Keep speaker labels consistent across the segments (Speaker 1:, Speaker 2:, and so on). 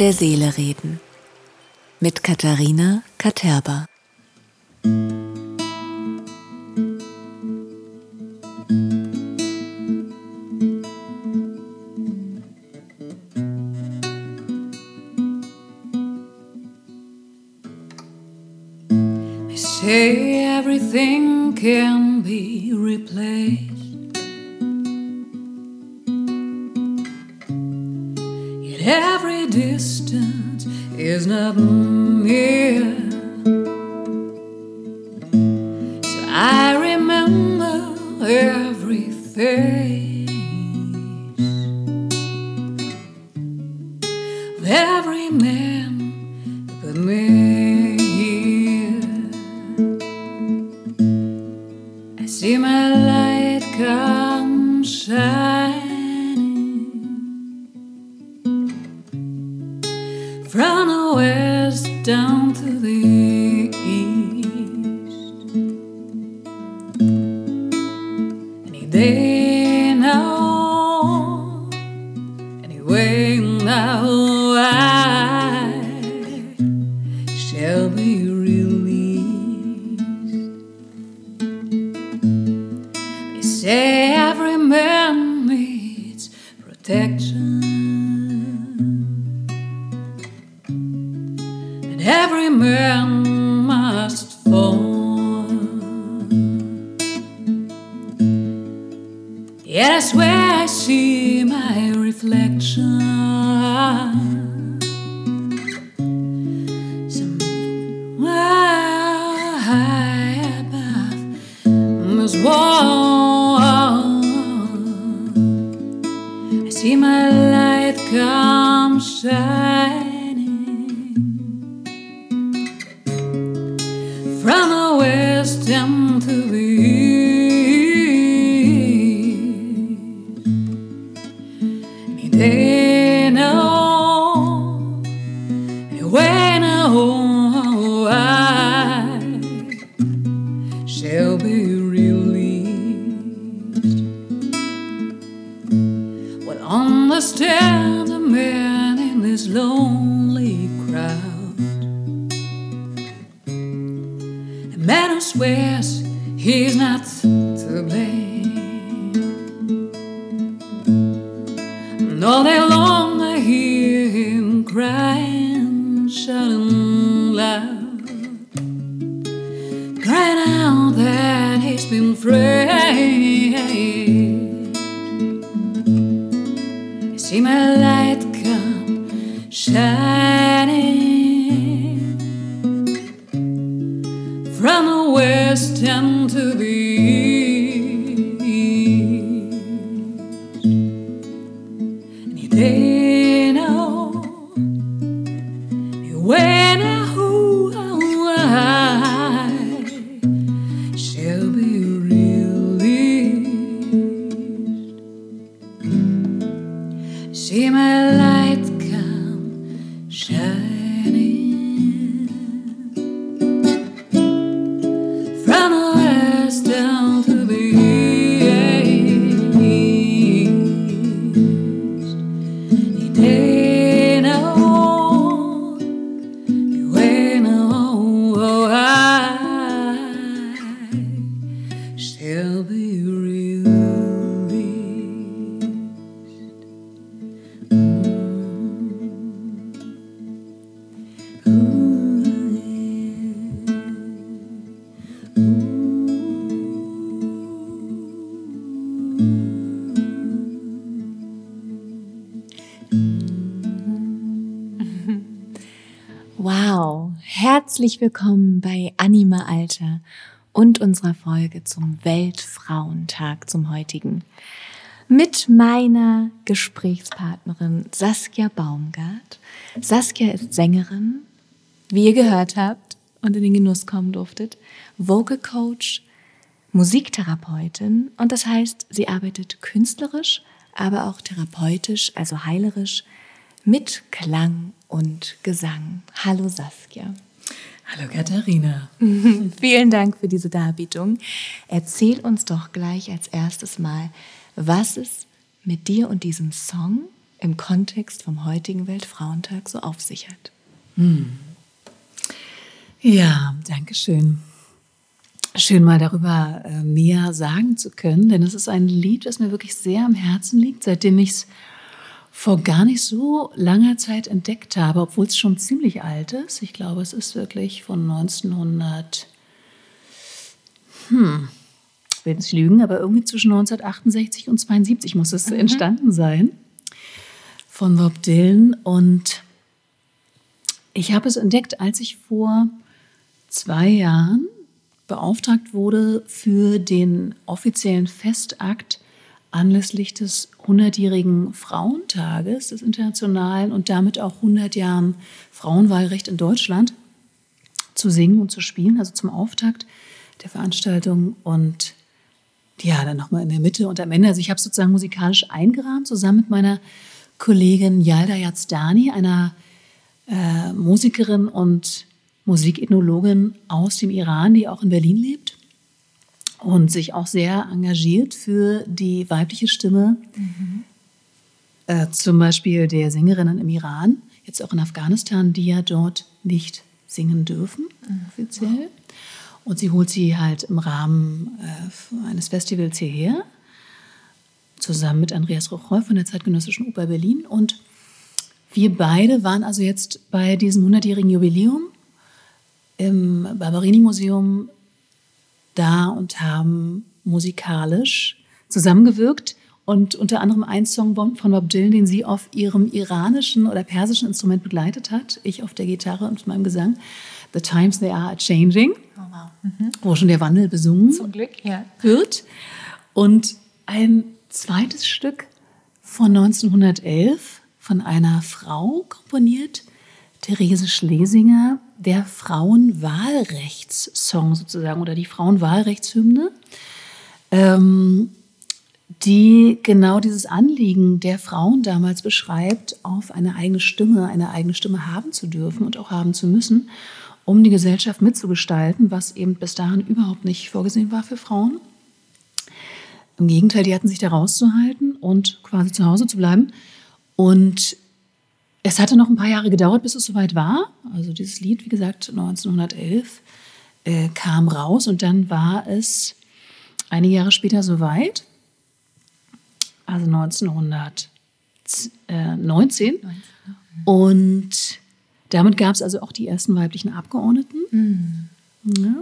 Speaker 1: der Seele reden. Mit Katharina Katerba.
Speaker 2: See my light come shining from the west down. light come shine. From the west and to the east.
Speaker 1: herzlich willkommen bei Anima Alter und unserer Folge zum Weltfrauentag, zum heutigen. Mit meiner Gesprächspartnerin Saskia Baumgart. Saskia ist Sängerin, wie ihr gehört habt und in den Genuss kommen durftet, Vocal Coach, Musiktherapeutin und das heißt, sie arbeitet künstlerisch, aber auch therapeutisch, also heilerisch, mit Klang und Gesang. Hallo Saskia.
Speaker 2: Hallo Katharina.
Speaker 1: Vielen Dank für diese Darbietung. Erzähl uns doch gleich als erstes mal, was es mit dir und diesem Song im Kontext vom heutigen Weltfrauentag so auf sich hat. Hm.
Speaker 3: Ja, danke schön. Schön mal darüber äh, mehr sagen zu können, denn es ist ein Lied, das mir wirklich sehr am Herzen liegt, seitdem ich es vor gar nicht so langer Zeit entdeckt habe, obwohl es schon ziemlich alt ist. Ich glaube, es ist wirklich von 1900, hm, ich will nicht lügen, aber irgendwie zwischen 1968 und 72 muss es mhm. entstanden sein von Bob Dylan. Und ich habe es entdeckt, als ich vor zwei Jahren beauftragt wurde für den offiziellen Festakt anlässlich des 100-jährigen Frauentages des Internationalen und damit auch 100 Jahren Frauenwahlrecht in Deutschland zu singen und zu spielen, also zum Auftakt der Veranstaltung und ja, dann nochmal in der Mitte und am Ende. Also ich habe sozusagen musikalisch eingerahmt, zusammen mit meiner Kollegin Yalda Yazdani, einer äh, Musikerin und Musikethnologin aus dem Iran, die auch in Berlin lebt und sich auch sehr engagiert für die weibliche Stimme, mhm. äh, zum Beispiel der Sängerinnen im Iran, jetzt auch in Afghanistan, die ja dort nicht singen dürfen, mhm. offiziell. Und sie holt sie halt im Rahmen äh, eines Festivals hierher, zusammen mit Andreas Rochoy von der Zeitgenössischen Oper Berlin. Und wir beide waren also jetzt bei diesem 100-jährigen Jubiläum im Barberini-Museum da und haben musikalisch zusammengewirkt und unter anderem einen Song von Bob Dylan, den sie auf ihrem iranischen oder persischen Instrument begleitet hat, ich auf der Gitarre und meinem Gesang, The Times They Are Changing, oh, wow. mhm. wo schon der Wandel besungen
Speaker 1: Zum Glück, ja.
Speaker 3: wird. Und ein zweites Stück von 1911 von einer Frau komponiert, Therese Schlesinger, der Frauenwahlrechtssong sozusagen oder die Frauenwahlrechtshymne, ähm, die genau dieses Anliegen der Frauen damals beschreibt, auf eine eigene Stimme, eine eigene Stimme haben zu dürfen und auch haben zu müssen, um die Gesellschaft mitzugestalten, was eben bis dahin überhaupt nicht vorgesehen war für Frauen. Im Gegenteil, die hatten sich da rauszuhalten und quasi zu Hause zu bleiben. Und es hatte noch ein paar Jahre gedauert, bis es soweit war. Also dieses Lied, wie gesagt, 1911 äh, kam raus und dann war es einige Jahre später soweit. Also 1919. Und damit gab es also auch die ersten weiblichen Abgeordneten. Mhm. Ja,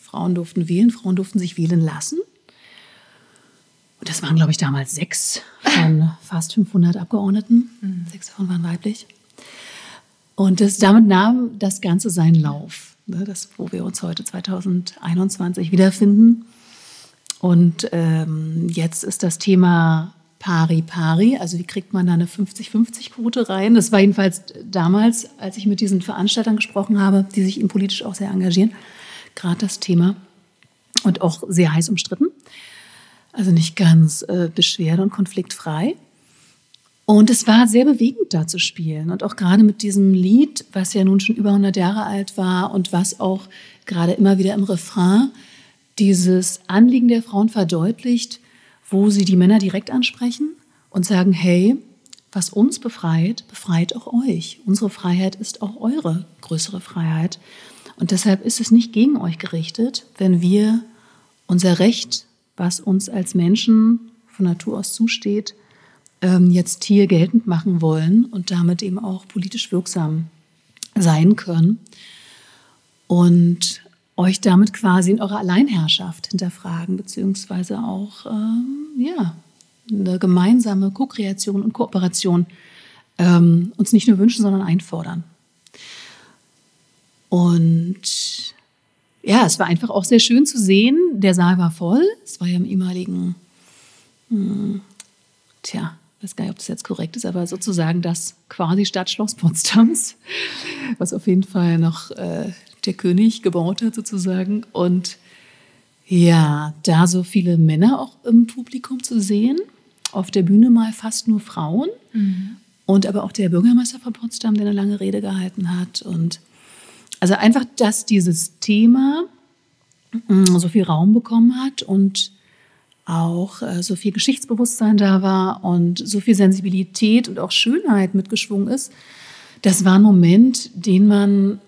Speaker 3: Frauen durften wählen, Frauen durften sich wählen lassen. Das waren, glaube ich, damals sechs von fast 500 Abgeordneten. Mhm. Sechs davon waren weiblich. Und das, damit nahm das Ganze seinen Lauf, ne, das, wo wir uns heute 2021 wiederfinden. Und ähm, jetzt ist das Thema Pari Pari, also wie kriegt man da eine 50-50-Quote rein? Das war jedenfalls damals, als ich mit diesen Veranstaltern gesprochen habe, die sich eben politisch auch sehr engagieren, gerade das Thema und auch sehr heiß umstritten also nicht ganz äh, beschwerde- und konfliktfrei. Und es war sehr bewegend, da zu spielen. Und auch gerade mit diesem Lied, was ja nun schon über 100 Jahre alt war und was auch gerade immer wieder im Refrain dieses Anliegen der Frauen verdeutlicht, wo sie die Männer direkt ansprechen und sagen, hey, was uns befreit, befreit auch euch. Unsere Freiheit ist auch eure größere Freiheit. Und deshalb ist es nicht gegen euch gerichtet, wenn wir unser Recht was uns als Menschen von Natur aus zusteht, ähm, jetzt hier geltend machen wollen und damit eben auch politisch wirksam sein können und euch damit quasi in eurer Alleinherrschaft hinterfragen, beziehungsweise auch ähm, ja, eine gemeinsame Co-Kreation und Kooperation ähm, uns nicht nur wünschen, sondern einfordern. Und ja, es war einfach auch sehr schön zu sehen. Der Saal war voll. Es war ja im ehemaligen, hm, tja, weiß gar nicht, ob das jetzt korrekt ist, aber sozusagen das quasi Stadtschloss Potsdams, was auf jeden Fall noch äh, der König gebaut hat sozusagen. Und ja, da so viele Männer auch im Publikum zu sehen, auf der Bühne mal fast nur Frauen mhm. und aber auch der Bürgermeister von Potsdam, der eine lange Rede gehalten hat und also einfach, dass dieses Thema mm, so viel Raum bekommen hat und auch äh, so viel Geschichtsbewusstsein da war und so viel Sensibilität und auch Schönheit mitgeschwungen ist. Das war ein Moment, den man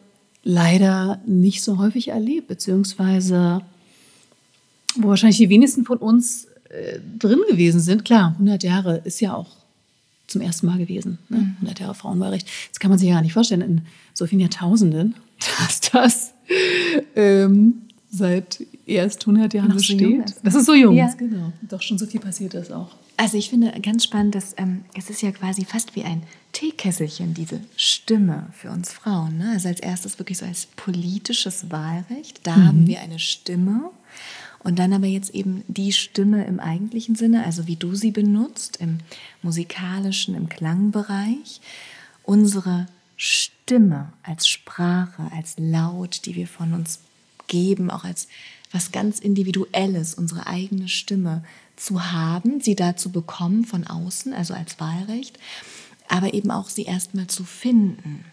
Speaker 3: leider nicht so häufig erlebt, beziehungsweise wo wahrscheinlich die wenigsten von uns äh, drin gewesen sind. Klar, 100 Jahre ist ja auch zum ersten Mal gewesen. Ne? 100 Jahre Frauenwahlrecht. Das kann man sich ja gar nicht vorstellen in so vielen Jahrtausenden, dass das ähm, seit erst 100 Jahren
Speaker 1: Noch so
Speaker 3: besteht.
Speaker 1: jung ist.
Speaker 3: Das ist so jung,
Speaker 1: Ja.
Speaker 3: genau. Doch schon so viel passiert ist auch.
Speaker 1: Also ich finde ganz spannend, dass ähm, es ist ja quasi fast wie ein Teekesselchen, diese Stimme für uns Frauen. Ne? Also als erstes wirklich so als politisches Wahlrecht. Da haben wir eine Stimme. Und dann aber jetzt eben die Stimme im eigentlichen Sinne, also wie du sie benutzt, im musikalischen, im Klangbereich. Unsere Stimme als Sprache, als Laut, die wir von uns geben, auch als was ganz Individuelles, unsere eigene Stimme zu haben, sie da zu bekommen von außen, also als Wahlrecht, aber eben auch sie erstmal zu finden.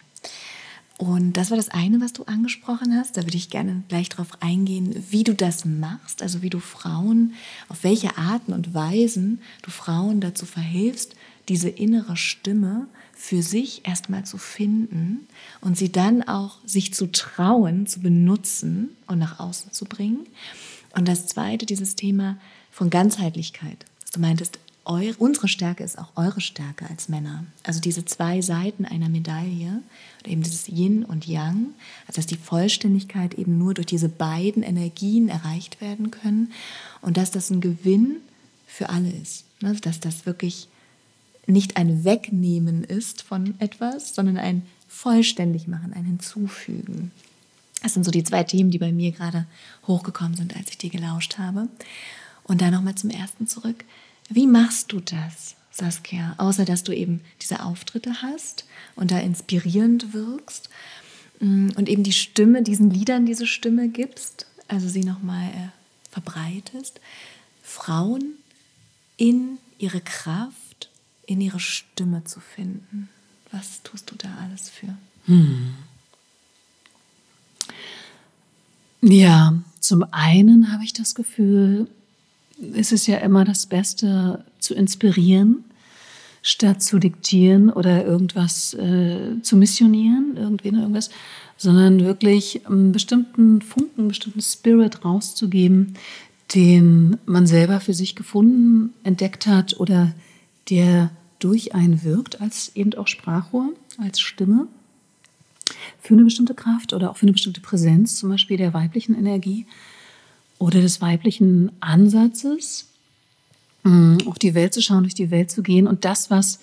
Speaker 1: Und das war das eine, was du angesprochen hast. Da würde ich gerne gleich darauf eingehen, wie du das machst, also wie du Frauen, auf welche Arten und Weisen du Frauen dazu verhilfst, diese innere Stimme für sich erstmal zu finden und sie dann auch sich zu trauen, zu benutzen und nach außen zu bringen. Und das zweite, dieses Thema von Ganzheitlichkeit. Du meintest, eure, unsere Stärke ist auch eure Stärke als Männer. Also diese zwei Seiten einer Medaille, oder eben dieses Yin und Yang, also dass die Vollständigkeit eben nur durch diese beiden Energien erreicht werden können und dass das ein Gewinn für alle ist. Ne? Dass das wirklich nicht ein Wegnehmen ist von etwas, sondern ein vollständig machen, ein Hinzufügen. Das sind so die zwei Themen, die bei mir gerade hochgekommen sind, als ich dir gelauscht habe. Und dann nochmal zum ersten zurück. Wie machst du das, Saskia? Außer dass du eben diese Auftritte hast und da inspirierend wirkst mm, und eben die Stimme, diesen Liedern diese Stimme gibst, also sie nochmal äh, verbreitest. Frauen in ihre Kraft, in ihre Stimme zu finden. Was tust du da alles für?
Speaker 3: Ja, zum einen habe ich das Gefühl, es ist ja immer das Beste zu inspirieren, statt zu diktieren oder irgendwas äh, zu missionieren, irgendwen oder irgendwas, sondern wirklich einen bestimmten Funken, einen bestimmten Spirit rauszugeben, den man selber für sich gefunden, entdeckt hat oder der durch einen wirkt als eben auch Sprachrohr, als Stimme für eine bestimmte Kraft oder auch für eine bestimmte Präsenz, zum Beispiel der weiblichen Energie oder des weiblichen Ansatzes, mh, auf die Welt zu schauen, durch die Welt zu gehen und das, was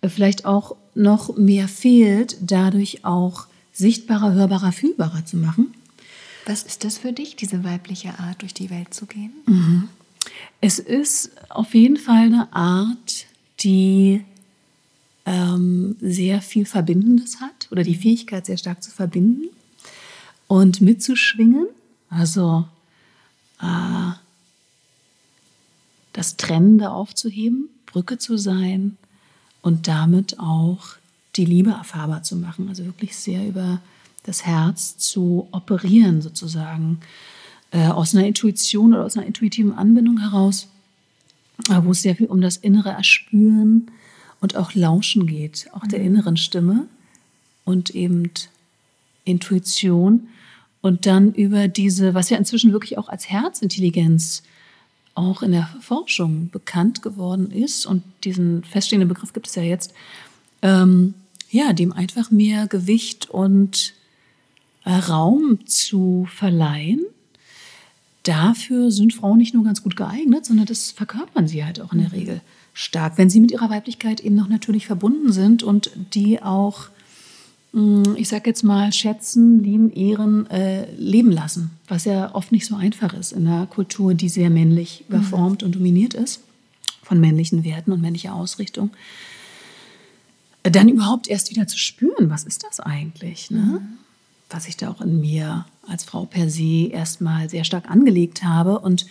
Speaker 3: äh, vielleicht auch noch mehr fehlt, dadurch auch sichtbarer, hörbarer, fühlbarer zu machen.
Speaker 1: Was ist das für dich, diese weibliche Art, durch die Welt zu gehen?
Speaker 3: Es ist auf jeden Fall eine Art, die ähm, sehr viel Verbindendes hat oder die Fähigkeit, sehr stark zu verbinden und mitzuschwingen. Also äh, das Trennende aufzuheben, Brücke zu sein und damit auch die Liebe erfahrbar zu machen. Also wirklich sehr über das Herz zu operieren, sozusagen, äh, aus einer Intuition oder aus einer intuitiven Anbindung heraus, wo es sehr viel um das innere Erspüren und auch Lauschen geht, auch der inneren Stimme und eben Intuition und dann über diese, was ja inzwischen wirklich auch als Herzintelligenz auch in der Forschung bekannt geworden ist und diesen feststehenden Begriff gibt es ja jetzt, ähm, ja, dem einfach mehr Gewicht und äh, Raum zu verleihen. Dafür sind Frauen nicht nur ganz gut geeignet, sondern das verkörpern sie halt auch in der Regel stark, wenn sie mit ihrer Weiblichkeit eben noch natürlich verbunden sind und die auch, mh, ich sag jetzt mal, schätzen, lieben, ehren, äh, leben lassen, was ja oft nicht so einfach ist in einer Kultur, die sehr männlich überformt und dominiert ist von männlichen Werten und männlicher Ausrichtung. Dann überhaupt erst wieder zu spüren, was ist das eigentlich, ne? Was ich da auch in mir als Frau per se erstmal sehr stark angelegt habe und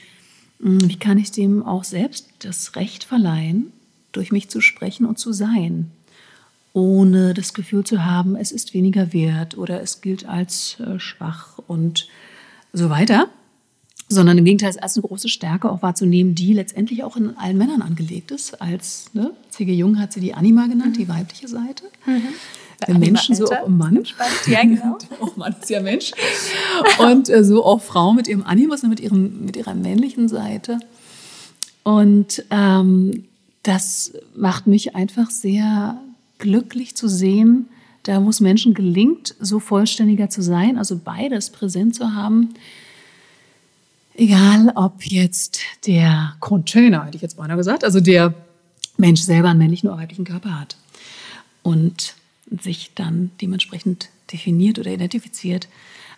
Speaker 3: mh, wie kann ich dem auch selbst das Recht verleihen, durch mich zu sprechen und zu sein, ohne das Gefühl zu haben, es ist weniger wert oder es gilt als äh, schwach und so weiter, sondern im Gegenteil, es als eine große Stärke auch wahrzunehmen, die letztendlich auch in allen Männern angelegt ist. Als ne, C.G. Jung hat sie die Anima genannt, die weibliche Seite.
Speaker 1: Mhm.
Speaker 3: Der Menschen so auch im Mann.
Speaker 1: Ja, genau.
Speaker 3: auch Mann ist ja Mensch. Und äh, so auch Frau mit ihrem Animus, mit, ihrem, mit ihrer männlichen Seite. Und ähm, das macht mich einfach sehr glücklich zu sehen, da wo es Menschen gelingt, so vollständiger zu sein, also beides präsent zu haben. Egal, ob jetzt der Container, hätte ich jetzt beinahe gesagt, also der Mensch selber einen männlichen oder weiblichen Körper hat und sich dann dementsprechend definiert oder identifiziert.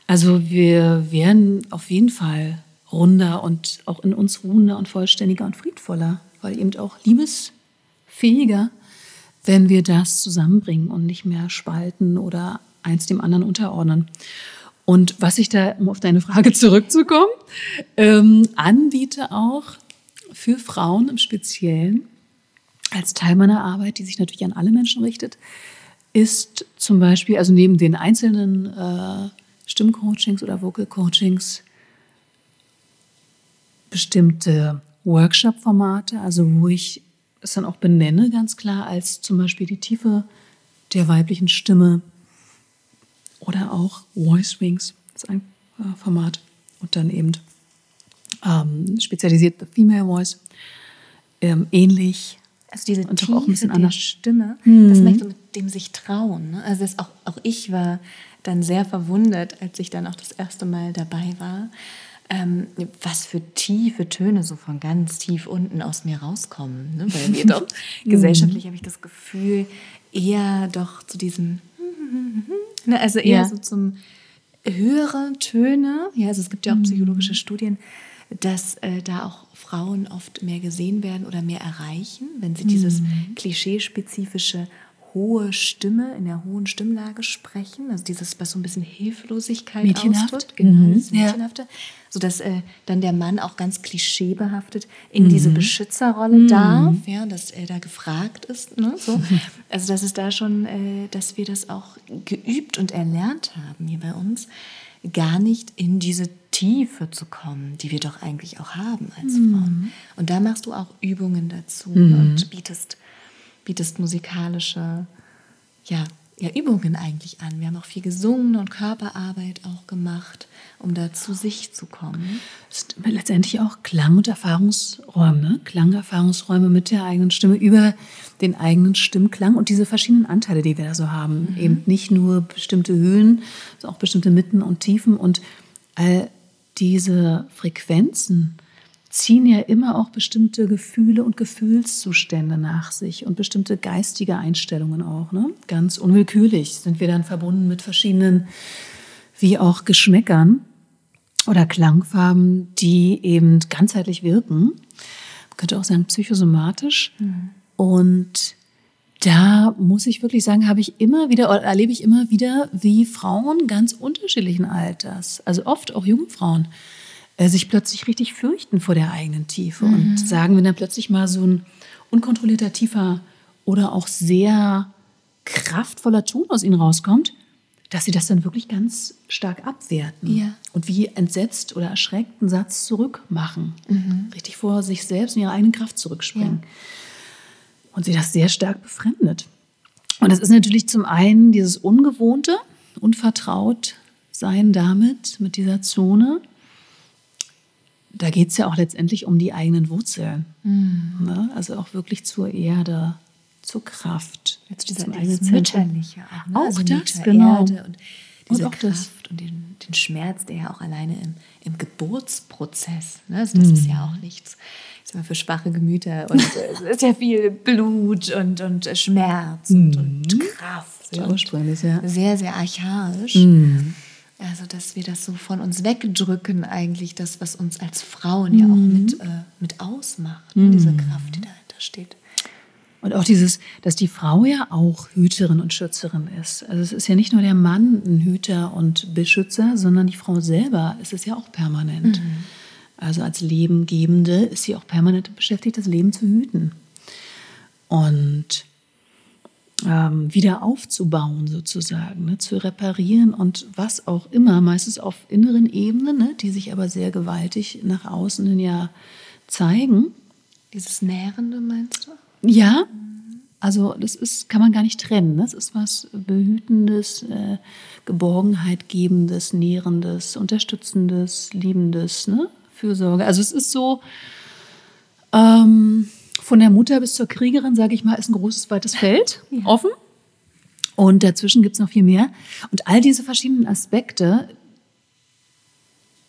Speaker 3: Also wir werden auf jeden Fall runder und auch in uns ruhender und vollständiger und friedvoller, weil eben auch liebesfähiger, wenn wir das zusammenbringen und nicht mehr spalten oder eins dem anderen unterordnen. Und was ich da, um auf deine Frage zurückzukommen, ähm, anbiete auch für Frauen im Speziellen, als Teil meiner Arbeit, die sich natürlich an alle Menschen richtet, ist zum Beispiel, also neben den einzelnen äh, Stimmcoachings oder Vocal Coachings, bestimmte Workshop-Formate, also wo ich es dann auch benenne, ganz klar, als zum Beispiel die Tiefe der weiblichen Stimme oder auch Voice Wings, ist ein äh, Format, und dann eben ähm, spezialisiert The Female Voice, ähm, ähnlich.
Speaker 1: Also diese
Speaker 3: und
Speaker 1: Tiefe
Speaker 3: auch ein bisschen
Speaker 1: der
Speaker 3: anders.
Speaker 1: Stimme,
Speaker 3: Mhm.
Speaker 1: das möchte mit dem sich trauen. Ne? Also das auch, auch ich war dann sehr verwundert, als ich dann auch das erste Mal dabei war, ähm, was für tiefe Töne so von ganz tief unten aus mir rauskommen. Ne? Weil wir doch gesellschaftlich habe ich das Gefühl, eher doch zu diesem, ne? also eher
Speaker 3: Ja.
Speaker 1: so zum höhere Töne. Ja, also es gibt ja auch psychologische Studien, dass äh, da auch Frauen oft mehr gesehen werden oder mehr erreichen, wenn sie dieses klischeespezifische hohe Stimme in der hohen Stimmlage sprechen, also dieses, was so ein bisschen Hilflosigkeit
Speaker 3: Mädchenhaft.
Speaker 1: ausdrückt, genau,
Speaker 3: Mhm, ja.
Speaker 1: Sodass äh, dann der Mann auch ganz klischeebehaftet in diese Beschützerrolle darf, ja, dass er da gefragt ist, ne, so. Also dass es da schon, äh, dass wir das auch geübt und erlernt haben hier bei uns, gar nicht in diese Tiefe zu kommen, die wir doch eigentlich auch haben als Frauen. Und da machst du auch Übungen dazu und bietest, bietest musikalische ja, ja, Übungen eigentlich an. Wir haben auch viel gesungen und Körperarbeit auch gemacht, um da zu sich zu kommen.
Speaker 3: Letztendlich auch Klang- und Erfahrungsräume, ne? Klangerfahrungsräume mit der eigenen Stimme über den eigenen Stimmklang und diese verschiedenen Anteile, die wir da so haben. Eben nicht nur bestimmte Höhen, sondern auch bestimmte Mitten und Tiefen und all diese Frequenzen ziehen ja immer auch bestimmte Gefühle und Gefühlszustände nach sich und bestimmte geistige Einstellungen auch. Ne? Ganz unwillkürlich sind wir dann verbunden mit verschiedenen, wie auch Geschmäckern oder Klangfarben, die eben ganzheitlich wirken. Man könnte auch sagen psychosomatisch. Und da muss ich wirklich sagen, habe ich immer wieder, oder erlebe ich immer wieder, wie Frauen ganz unterschiedlichen Alters, also oft auch junge Frauen, äh, sich plötzlich richtig fürchten vor der eigenen Tiefe und sagen, wenn dann plötzlich mal so ein unkontrollierter, tiefer oder auch sehr kraftvoller Ton aus ihnen rauskommt, dass sie das dann wirklich ganz stark abwerten
Speaker 1: Ja.
Speaker 3: und wie entsetzt oder erschreckt einen Satz zurückmachen. Richtig vor sich selbst und ihrer eigenen Kraft zurückspringen. Und sie das sehr stark befremdet. Und das ist natürlich zum einen dieses Ungewohnte, unvertraut sein damit, mit dieser Zone. Da geht es ja auch letztendlich um die eigenen Wurzeln. Ne? Also auch wirklich zur Erde, zur Kraft,
Speaker 1: Jetzt dieser
Speaker 3: zum eigenen.
Speaker 1: Mütterliche auch, ne?
Speaker 3: Auch
Speaker 1: also
Speaker 3: das, genau.
Speaker 1: Erde und diese
Speaker 3: Und auch das.
Speaker 1: Kraft und den, den Schmerz, der ja auch alleine im, im Geburtsprozess, ne? also das ist
Speaker 3: Mhm.
Speaker 1: ja auch nichts, für schwache Gemüter und äh, es ist ja viel Blut und, und äh, Schmerz und, und Kraft.
Speaker 3: Mhm. Sehr ursprünglich, ja. Mhm.
Speaker 1: Sehr, sehr archaisch. Also, dass wir das so von uns wegdrücken, eigentlich das, was uns als Frauen ja auch
Speaker 3: Mhm.
Speaker 1: mit, äh, mit ausmacht, ne? diese Kraft, die dahinter steht.
Speaker 3: Und auch dieses, dass die Frau ja auch Hüterin und Schützerin ist. Also es ist ja nicht nur der Mann ein Hüter und Beschützer, sondern die Frau selber ist es ja auch permanent. Also als Lebengebende ist sie auch permanent beschäftigt, das Leben zu hüten. Und ähm, wieder aufzubauen sozusagen, ne, zu reparieren und was auch immer, meistens auf inneren Ebenen, ne, die sich aber sehr gewaltig nach außen hin ja zeigen.
Speaker 1: Dieses Nährende meinst du?
Speaker 3: Ja, also das ist, kann man gar nicht trennen. Das ist was Behütendes, äh, Geborgenheit gebendes, Nährendes, Unterstützendes, Liebendes, ne? Fürsorge. Also es ist so, ähm, von der Mutter bis zur Kriegerin, sage ich mal, ist ein großes, weites Feld
Speaker 1: Ja.
Speaker 3: offen. Und dazwischen gibt es noch viel mehr. Und all diese verschiedenen Aspekte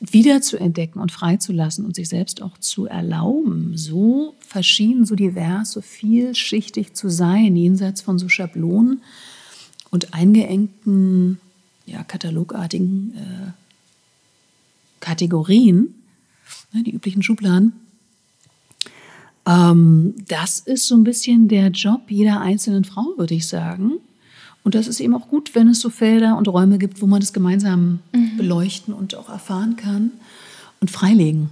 Speaker 3: wieder zu entdecken und freizulassen und sich selbst auch zu erlauben, so verschieden, so divers, so vielschichtig zu sein, jenseits von so Schablonen und eingeengten, ja, katalogartigen äh, Kategorien, ne, die üblichen Schubladen. Ähm, das ist so ein bisschen der Job jeder einzelnen Frau, würde ich sagen. Und das ist eben auch gut, wenn es so Felder und Räume gibt, wo man das gemeinsam beleuchten und auch erfahren kann und freilegen.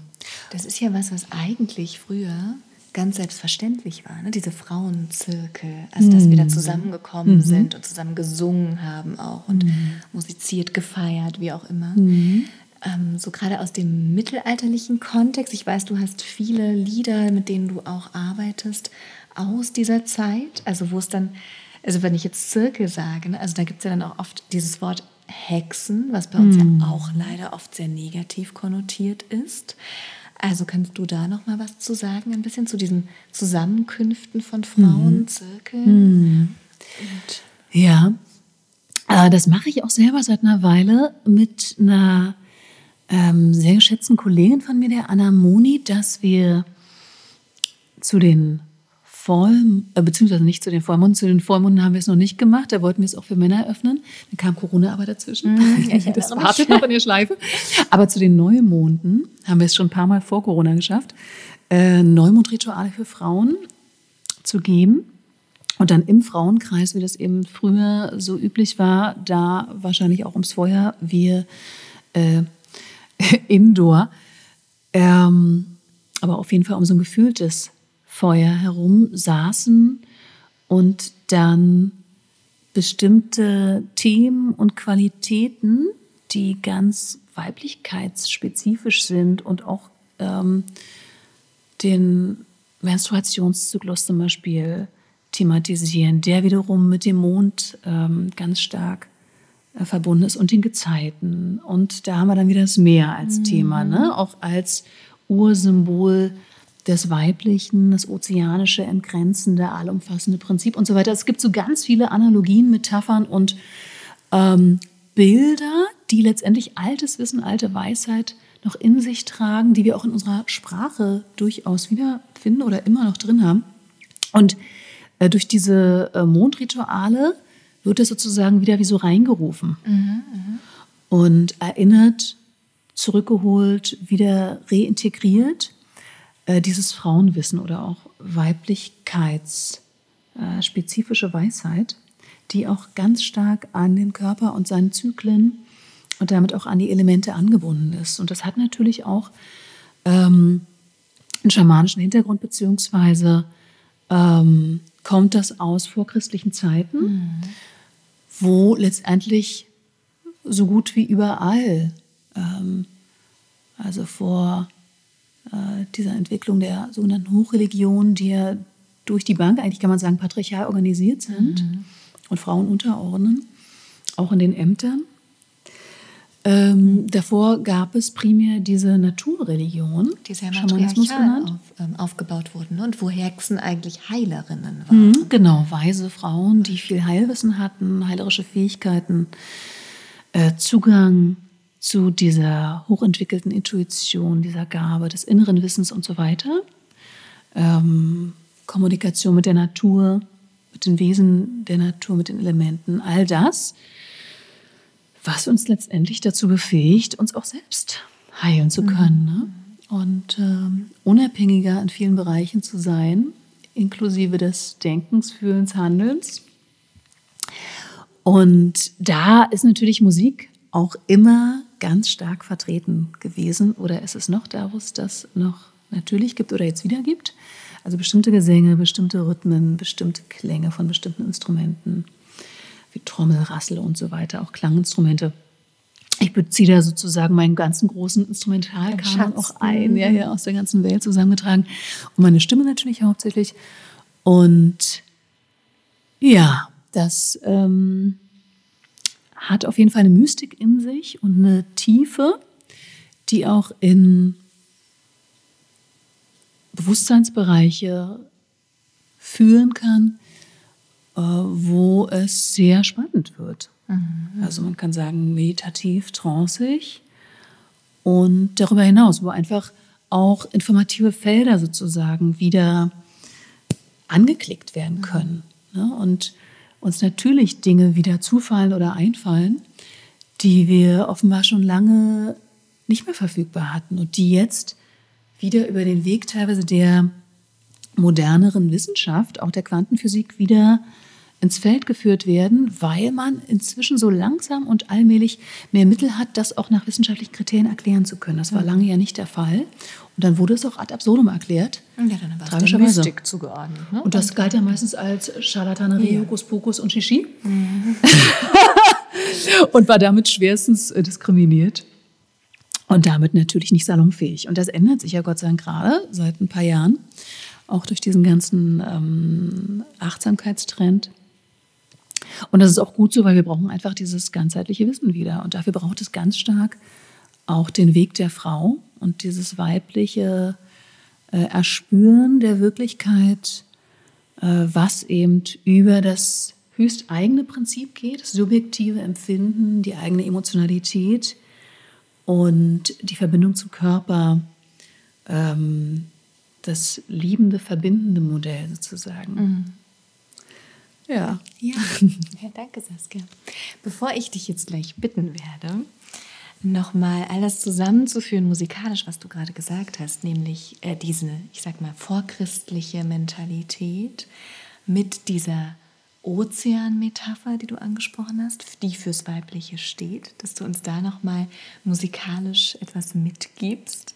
Speaker 1: Das ist ja was, was eigentlich früher ganz selbstverständlich war, ne? diese Frauenzirkel, also dass wir da zusammengekommen sind und zusammen gesungen haben auch und musiziert, gefeiert, wie auch immer. Ähm, so gerade aus dem mittelalterlichen Kontext, ich weiß, du hast viele Lieder, mit denen du auch arbeitest, aus dieser Zeit, also wo es dann, also wenn ich jetzt Zirkel sage, ne? also da gibt es ja dann auch oft dieses Wort Hexen, was bei uns ja auch leider oft sehr negativ konnotiert ist. Also kannst du da noch mal was zu sagen, ein bisschen zu diesen Zusammenkünften von Frauen, Zirkeln? Und
Speaker 3: Ja, äh, das mache ich auch selber seit einer Weile mit einer ähm, sehr geschätzten Kollegin von mir, der Anna Moni, dass wir zu den Voll, äh, beziehungsweise nicht zu den Vollmonden, zu den Vollmonden haben wir es noch nicht gemacht, da wollten wir es auch für Männer öffnen. Dann kam Corona aber dazwischen.
Speaker 1: ja, ich
Speaker 3: das wartet noch in der Schleife. Aber zu den Neumonden haben wir es schon ein paar Mal vor Corona geschafft, äh, Neumondrituale für Frauen zu geben. Und dann im Frauenkreis, wie das eben früher so üblich war, da wahrscheinlich auch ums Feuer, wir äh, indoor, ähm, aber auf jeden Fall um so ein gefühltes Feuer herum saßen und dann bestimmte Themen und Qualitäten, die ganz weiblichkeitsspezifisch sind und auch ähm, den Menstruationszyklus zum Beispiel thematisieren, der wiederum mit dem Mond ähm, ganz stark verbunden ist und den Gezeiten. Und da haben wir dann wieder das Meer als Thema, ne? auch als Ursymbol des Weiblichen, das ozeanische, entgrenzende, allumfassende Prinzip und so weiter. Es gibt so ganz viele Analogien, Metaphern und ähm, Bilder, die letztendlich altes Wissen, alte Weisheit noch in sich tragen, die wir auch in unserer Sprache durchaus wiederfinden oder immer noch drin haben. Und äh, durch diese äh, Mondrituale wird es sozusagen wieder wie so reingerufen und erinnert, zurückgeholt, wieder reintegriert äh, dieses Frauenwissen oder auch weiblichkeitsspezifische Weisheit, die auch ganz stark an den Körper und seinen Zyklen und damit auch an die Elemente angebunden ist. Und das hat natürlich auch ähm, einen schamanischen Hintergrund, beziehungsweise ähm, kommt das aus vorchristlichen Zeiten, wo letztendlich so gut wie überall, ähm, also vor äh, dieser Entwicklung der sogenannten Hochreligion, die ja durch die Bank, eigentlich kann man sagen, patriarchal organisiert sind und Frauen unterordnen, auch in den Ämtern. Ähm, davor gab es primär diese Naturreligion,
Speaker 1: die sehr
Speaker 3: Schamanismus genannt.
Speaker 1: auf, ähm, aufgebaut wurden und wo Hexen eigentlich Heilerinnen waren.
Speaker 3: Mhm, genau, weise Frauen, die viel Heilwissen hatten, heilerische Fähigkeiten, äh, Zugang zu dieser hochentwickelten Intuition, dieser Gabe des inneren Wissens und so weiter. Ähm, Kommunikation mit der Natur, mit den Wesen der Natur, mit den Elementen, all das, was uns letztendlich dazu befähigt, uns auch selbst heilen zu können. Ne? Und ähm, unabhängiger in vielen Bereichen zu sein, inklusive des Denkens, Fühlens, Handelns. Und da ist natürlich Musik auch immer ganz stark vertreten gewesen oder ist es noch da, wo es das noch natürlich gibt oder jetzt wieder gibt. Also bestimmte Gesänge, bestimmte Rhythmen, bestimmte Klänge von bestimmten Instrumenten, wie Trommel, Rassel und so weiter, auch Klanginstrumente. Ich beziehe da sozusagen meinen ganzen großen Instrumentalkanon auch ein, ja, ja, aus der ganzen Welt zusammengetragen. Und meine Stimme natürlich hauptsächlich. Und ja, das ähm, hat auf jeden Fall eine Mystik in sich und eine Tiefe, die auch in Bewusstseinsbereiche führen kann, wo es sehr spannend wird. Mhm. Also man kann sagen meditativ, tranceig und darüber hinaus, wo einfach auch informative Felder sozusagen wieder angeklickt werden mhm. können. Ne? Und uns natürlich Dinge wieder zufallen oder einfallen, die wir offenbar schon lange nicht mehr verfügbar hatten und die jetzt wieder über den Weg teilweise der moderneren Wissenschaft, auch der Quantenphysik, wieder ins Feld geführt werden, weil man inzwischen so langsam und allmählich mehr Mittel hat, das auch nach wissenschaftlichen Kriterien erklären zu können. Das war lange ja nicht der Fall. Und dann wurde es auch ad absurdum erklärt.
Speaker 1: Ja, dann war es der Mystik zugeordnet.
Speaker 3: Ne? Und das galt ja meistens als Charlatanerie, ja. Hokuspokus und Shishi. Mhm. und war damit schwerstens äh, diskriminiert. Und damit natürlich nicht salonfähig. Und das ändert sich ja Gott sei Dank gerade seit ein paar Jahren, auch durch diesen ganzen ähm, Achtsamkeitstrend. Und das ist auch gut so, weil wir brauchen einfach dieses ganzheitliche Wissen wieder. Und dafür braucht es ganz stark auch den Weg der Frau und dieses weibliche äh, Erspüren der Wirklichkeit, äh, was eben über das höchst eigene Prinzip geht, das subjektive Empfinden, die eigene Emotionalität, und die Verbindung zum Körper, ähm, das liebende, verbindende Modell sozusagen. Mhm.
Speaker 1: Ja. ja. Ja, danke Saskia. Bevor ich dich jetzt gleich bitten werde, nochmal alles zusammenzuführen musikalisch, was du gerade gesagt hast, nämlich äh, diese, ich sag mal, vorchristliche Mentalität mit dieser Ozean-Metapher, die du angesprochen hast, die fürs Weibliche steht, dass du uns da nochmal musikalisch etwas mitgibst.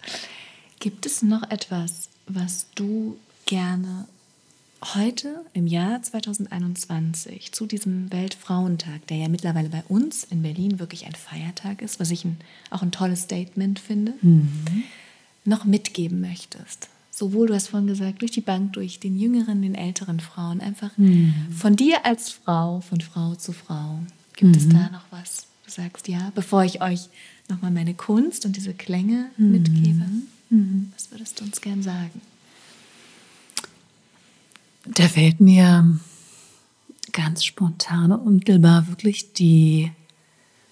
Speaker 1: Gibt es noch etwas, was du gerne heute im Jahr 2021 zu diesem Weltfrauentag, der ja mittlerweile bei uns in Berlin wirklich ein Feiertag ist, was ich ein, auch ein tolles Statement finde, mhm. noch mitgeben möchtest? sowohl, du hast vorhin gesagt, durch die Bank, durch den jüngeren, den älteren Frauen, einfach mhm. von dir als Frau, von Frau zu Frau. Gibt mhm. es da noch was? Du sagst ja, bevor ich euch nochmal meine Kunst und diese Klänge mhm. mitgebe. Mhm. Was würdest du uns gern sagen?
Speaker 3: Da fällt mir ganz spontan und unmittelbar wirklich die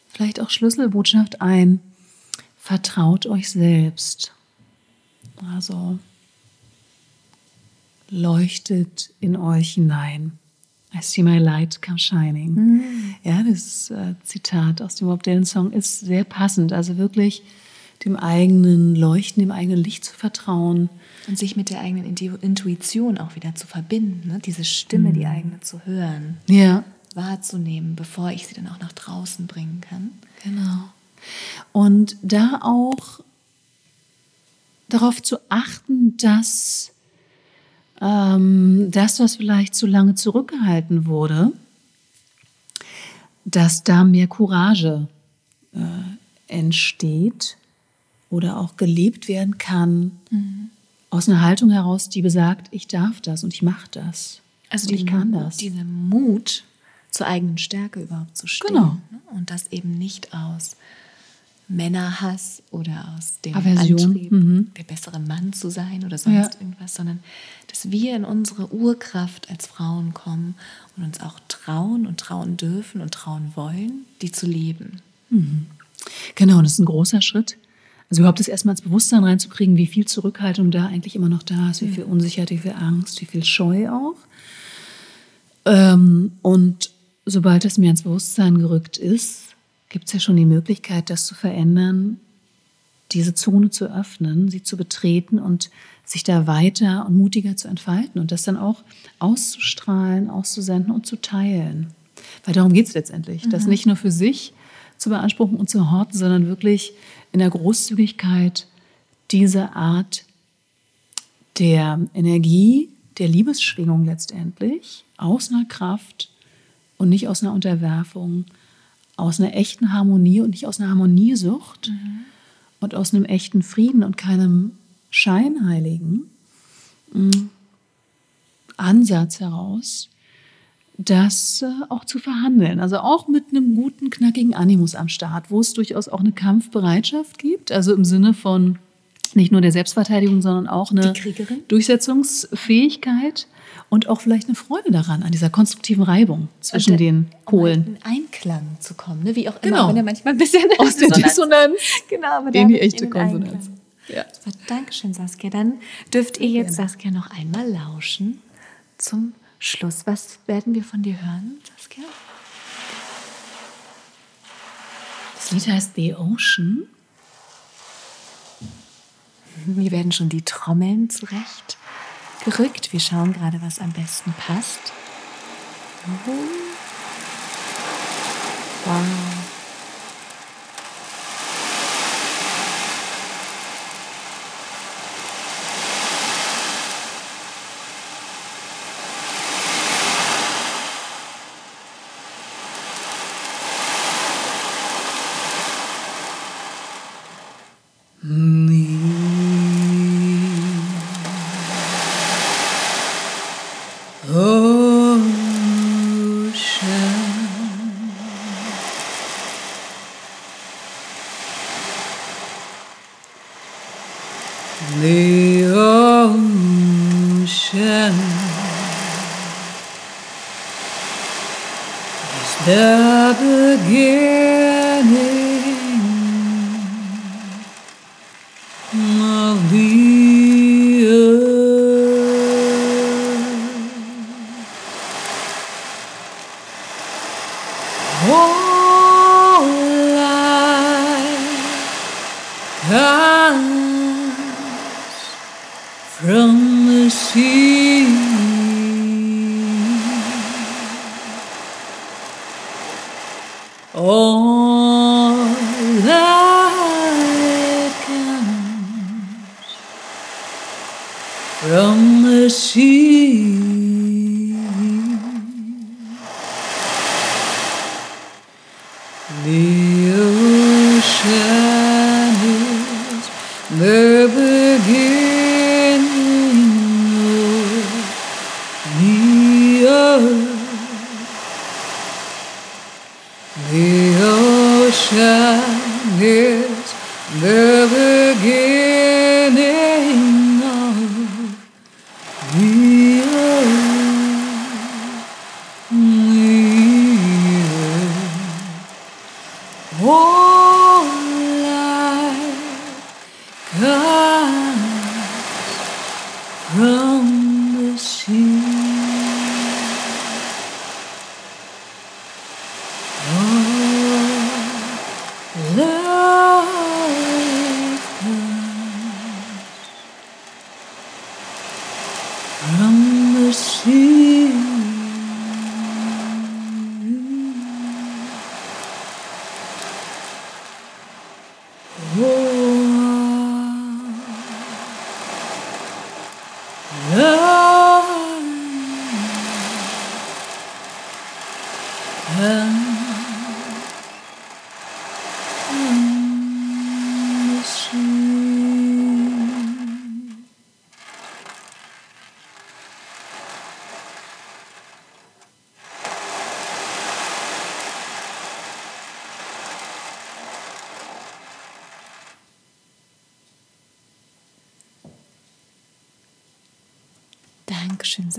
Speaker 3: vielleicht auch Schlüsselbotschaft ein. Vertraut euch selbst. Also leuchtet in euch hinein. I see my light come shining. Mhm. Ja, das äh, Zitat aus dem Bob Dylan Song ist sehr passend. Also wirklich dem eigenen Leuchten, dem eigenen Licht zu vertrauen.
Speaker 1: Und sich mit der eigenen Intuition auch wieder zu verbinden, ne? diese Stimme, mhm. die eigene zu hören.
Speaker 3: Ja.
Speaker 1: Wahrzunehmen, bevor ich sie dann auch nach draußen bringen kann.
Speaker 3: Genau. Und da auch darauf zu achten, dass ähm, das, was vielleicht zu lange zurückgehalten wurde, dass da mehr Courage äh, entsteht oder auch gelebt werden kann mhm. aus einer Haltung heraus, die besagt, ich darf das und ich mache das.
Speaker 1: Also die, ich kann das. Dieser Mut zur eigenen Stärke überhaupt zu stehen.
Speaker 3: Genau.
Speaker 1: Ne? Und das eben nicht aus Männerhass oder aus dem
Speaker 3: Aversion.
Speaker 1: Antrieb, mhm. der bessere Mann zu sein oder sonst ja. irgendwas, sondern dass wir in unsere Urkraft als Frauen kommen und uns auch trauen und trauen dürfen und trauen wollen, die zu leben.
Speaker 3: Mhm. Genau, das ist ein großer Schritt. Also überhaupt das erstmal ins Bewusstsein reinzukriegen, wie viel Zurückhaltung da eigentlich immer noch da ist, wie viel Unsicherheit, wie viel Angst, wie viel Scheu auch. Ähm, und sobald das mir ins Bewusstsein gerückt ist, gibt es ja schon die Möglichkeit, das zu verändern, diese Zone zu öffnen, sie zu betreten und sich da weiter und mutiger zu entfalten und das dann auch auszustrahlen, auszusenden und zu teilen. Weil darum geht es letztendlich, mhm. das nicht nur für sich zu beanspruchen und zu horten, sondern wirklich in der Großzügigkeit diese Art der Energie, der Liebesschwingung letztendlich, aus einer Kraft und nicht aus einer Unterwerfung, aus einer echten Harmonie und nicht aus einer Harmoniesucht und aus einem echten Frieden und keinem scheinheiligen mm, Ansatz heraus, das äh, auch zu verhandeln. Also auch mit einem guten, knackigen Animus am Start, wo es durchaus auch eine Kampfbereitschaft gibt, also im Sinne von nicht nur der Selbstverteidigung, sondern auch eine? Durchsetzungsfähigkeit und auch vielleicht eine Freude daran, an dieser konstruktiven Reibung zwischen
Speaker 2: Und,
Speaker 3: den Polen.
Speaker 2: Um in Einklang zu kommen, ne? wie auch immer,
Speaker 3: Genau.
Speaker 2: wenn er manchmal ein bisschen
Speaker 3: Aus der Dissonanz
Speaker 2: genau, aber
Speaker 3: in die echte Konsonanz. Ja.
Speaker 2: Super, Dankeschön, Saskia. Dann dürft ihr jetzt, Saskia, noch einmal lauschen zum Schluss. Was werden wir von dir hören, Saskia?
Speaker 3: Das Lied heißt The Ocean.
Speaker 2: Mir werden schon die Trommeln zurecht gerückt. Wir schauen gerade, was am besten passt. Wow.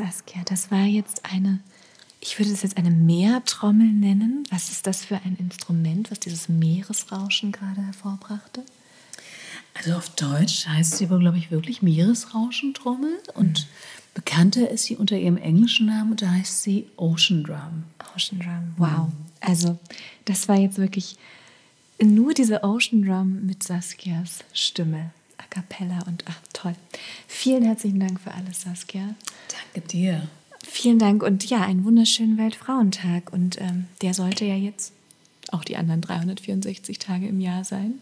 Speaker 2: Saskia. Das war jetzt eine, ich würde es jetzt eine Meertrommel nennen. Was ist das für ein Instrument, was dieses Meeresrauschen gerade hervorbrachte?
Speaker 3: Also auf Deutsch heißt sie aber, glaube ich, wirklich Meeresrauschentrommel. Und bekannter ist sie unter ihrem englischen Namen und da heißt sie Ocean Drum.
Speaker 2: Ocean Drum, wow. Also, das war jetzt wirklich nur diese Ocean Drum mit Saskias Stimme. A cappella und ach, toll. Vielen herzlichen Dank für alles, Saskia.
Speaker 3: Danke dir.
Speaker 2: Vielen Dank und ja, einen wunderschönen Weltfrauentag. Und ähm, der sollte ja jetzt auch die anderen 364 Tage im Jahr sein.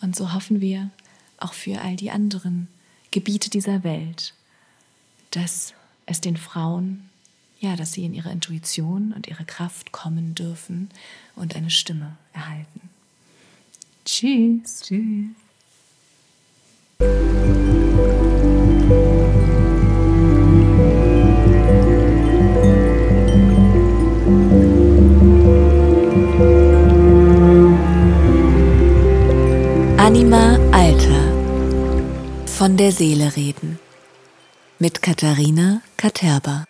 Speaker 2: Und so hoffen wir auch für all die anderen
Speaker 1: Gebiete dieser Welt, dass es den Frauen, ja, dass sie in ihre Intuition und ihre Kraft kommen dürfen und eine Stimme erhalten. Tschüss.
Speaker 3: Tschüss.
Speaker 1: Von der Seele reden. Mit Katharina Katerba.